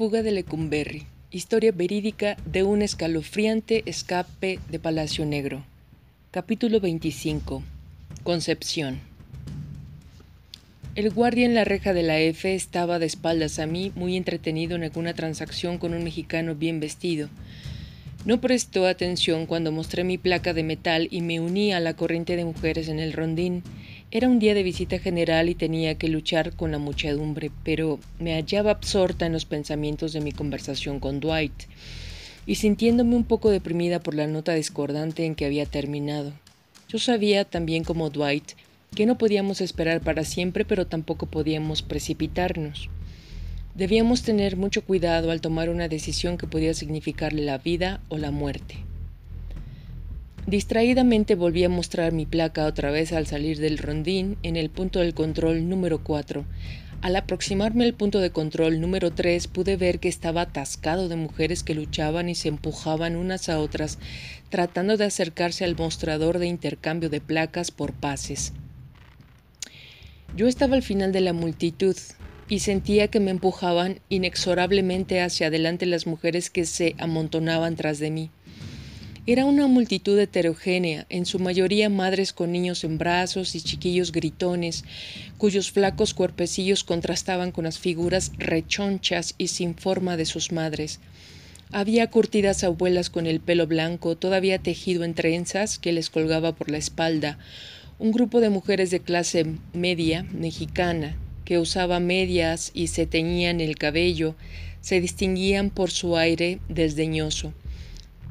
fuga de Lecumberri. Historia verídica de un escalofriante escape de Palacio Negro. Capítulo 25. Concepción. El guardia en la reja de la F estaba de espaldas a mí, muy entretenido en alguna transacción con un mexicano bien vestido. No prestó atención cuando mostré mi placa de metal y me uní a la corriente de mujeres en el rondín. Era un día de visita general y tenía que luchar con la muchedumbre, pero me hallaba absorta en los pensamientos de mi conversación con Dwight y sintiéndome un poco deprimida por la nota discordante en que había terminado. Yo sabía también como Dwight que no podíamos esperar para siempre, pero tampoco podíamos precipitarnos. Debíamos tener mucho cuidado al tomar una decisión que podía significarle la vida o la muerte. Distraídamente volví a mostrar mi placa otra vez al salir del rondín en el punto del control número 4. Al aproximarme al punto de control número 3 pude ver que estaba atascado de mujeres que luchaban y se empujaban unas a otras, tratando de acercarse al mostrador de intercambio de placas por pases. Yo estaba al final de la multitud y sentía que me empujaban inexorablemente hacia adelante las mujeres que se amontonaban tras de mí. Era una multitud heterogénea, en su mayoría madres con niños en brazos y chiquillos gritones, cuyos flacos cuerpecillos contrastaban con las figuras rechonchas y sin forma de sus madres. Había curtidas abuelas con el pelo blanco, todavía tejido en trenzas, que les colgaba por la espalda, un grupo de mujeres de clase media mexicana, que usaba medias y se teñían el cabello, se distinguían por su aire desdeñoso.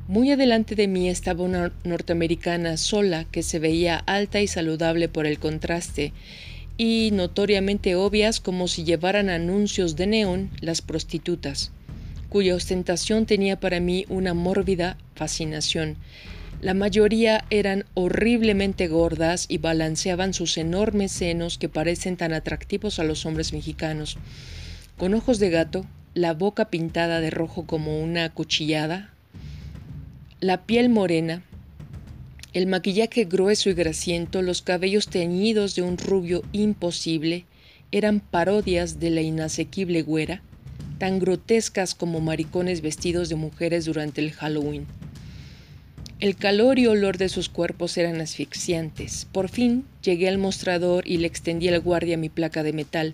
Muy adelante de mí estaba una norteamericana sola que se veía alta y saludable por el contraste y notoriamente obvias como si llevaran anuncios de neón las prostitutas, cuya ostentación tenía para mí una mórbida fascinación. La mayoría eran horriblemente gordas y balanceaban sus enormes senos que parecen tan atractivos a los hombres mexicanos, con ojos de gato, la boca pintada de rojo como una cuchillada, la piel morena, el maquillaje grueso y grasiento, los cabellos teñidos de un rubio imposible, eran parodias de la inasequible güera, tan grotescas como maricones vestidos de mujeres durante el Halloween. El calor y olor de sus cuerpos eran asfixiantes. Por fin llegué al mostrador y le extendí al guardia mi placa de metal.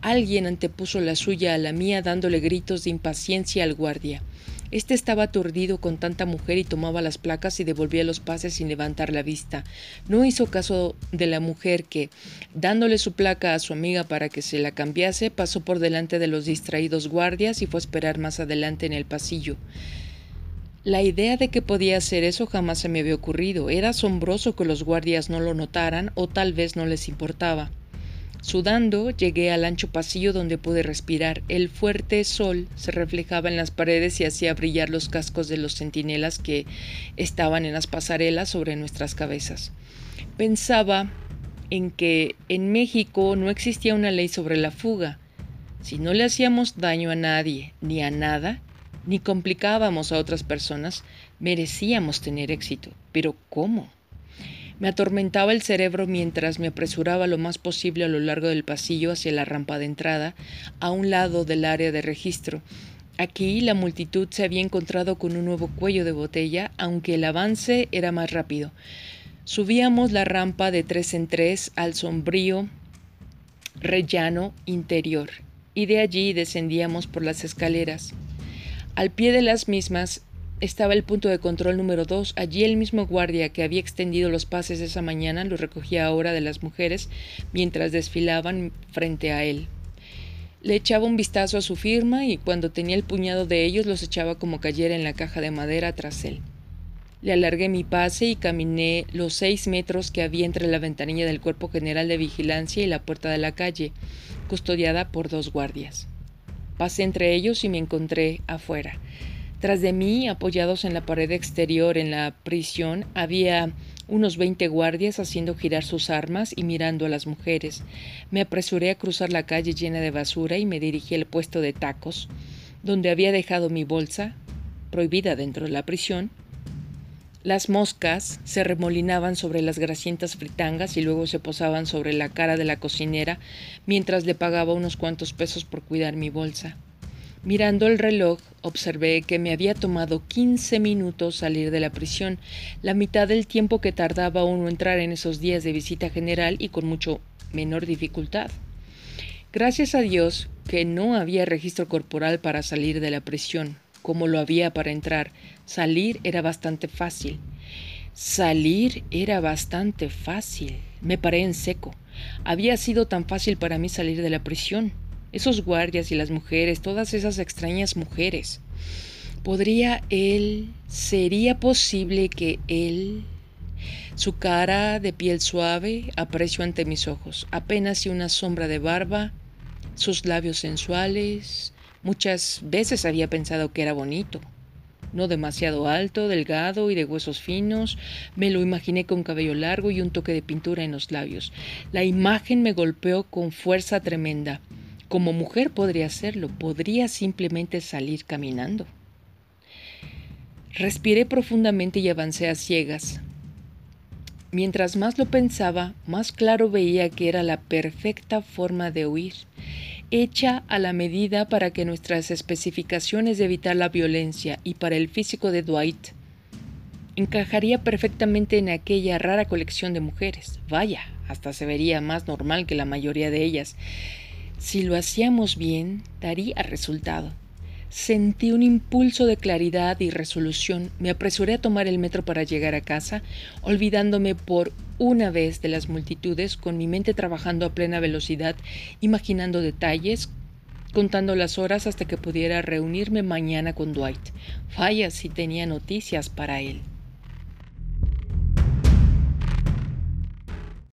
Alguien antepuso la suya a la mía dándole gritos de impaciencia al guardia. Este estaba aturdido con tanta mujer y tomaba las placas y devolvía los pases sin levantar la vista. No hizo caso de la mujer que, dándole su placa a su amiga para que se la cambiase, pasó por delante de los distraídos guardias y fue a esperar más adelante en el pasillo. La idea de que podía hacer eso jamás se me había ocurrido. Era asombroso que los guardias no lo notaran o tal vez no les importaba. Sudando, llegué al ancho pasillo donde pude respirar. El fuerte sol se reflejaba en las paredes y hacía brillar los cascos de los centinelas que estaban en las pasarelas sobre nuestras cabezas. Pensaba en que en México no existía una ley sobre la fuga. Si no le hacíamos daño a nadie ni a nada, ni complicábamos a otras personas, merecíamos tener éxito. Pero ¿cómo? Me atormentaba el cerebro mientras me apresuraba lo más posible a lo largo del pasillo hacia la rampa de entrada, a un lado del área de registro. Aquí la multitud se había encontrado con un nuevo cuello de botella, aunque el avance era más rápido. Subíamos la rampa de tres en tres al sombrío rellano interior, y de allí descendíamos por las escaleras. Al pie de las mismas estaba el punto de control número dos. Allí el mismo guardia que había extendido los pases esa mañana lo recogía ahora de las mujeres mientras desfilaban frente a él. Le echaba un vistazo a su firma y cuando tenía el puñado de ellos los echaba como cayera en la caja de madera tras él. Le alargué mi pase y caminé los seis metros que había entre la ventanilla del Cuerpo General de Vigilancia y la puerta de la calle, custodiada por dos guardias. Pasé entre ellos y me encontré afuera. Tras de mí, apoyados en la pared exterior en la prisión, había unos veinte guardias haciendo girar sus armas y mirando a las mujeres. Me apresuré a cruzar la calle llena de basura y me dirigí al puesto de tacos, donde había dejado mi bolsa, prohibida dentro de la prisión. Las moscas se remolinaban sobre las grasientas fritangas y luego se posaban sobre la cara de la cocinera mientras le pagaba unos cuantos pesos por cuidar mi bolsa. Mirando el reloj, observé que me había tomado 15 minutos salir de la prisión, la mitad del tiempo que tardaba uno entrar en esos días de visita general y con mucho menor dificultad. Gracias a Dios que no había registro corporal para salir de la prisión, como lo había para entrar. Salir era bastante fácil. Salir era bastante fácil. Me paré en seco. Había sido tan fácil para mí salir de la prisión esos guardias y las mujeres, todas esas extrañas mujeres. ¿Podría él, sería posible que él, su cara de piel suave, aprecio ante mis ojos, apenas y una sombra de barba, sus labios sensuales, muchas veces había pensado que era bonito, no demasiado alto, delgado y de huesos finos, me lo imaginé con cabello largo y un toque de pintura en los labios. La imagen me golpeó con fuerza tremenda. Como mujer podría hacerlo, podría simplemente salir caminando. Respiré profundamente y avancé a ciegas. Mientras más lo pensaba, más claro veía que era la perfecta forma de huir, hecha a la medida para que nuestras especificaciones de evitar la violencia y para el físico de Dwight encajaría perfectamente en aquella rara colección de mujeres. Vaya, hasta se vería más normal que la mayoría de ellas. Si lo hacíamos bien, daría resultado. Sentí un impulso de claridad y resolución. Me apresuré a tomar el metro para llegar a casa, olvidándome por una vez de las multitudes, con mi mente trabajando a plena velocidad, imaginando detalles, contando las horas hasta que pudiera reunirme mañana con Dwight. Falla si tenía noticias para él.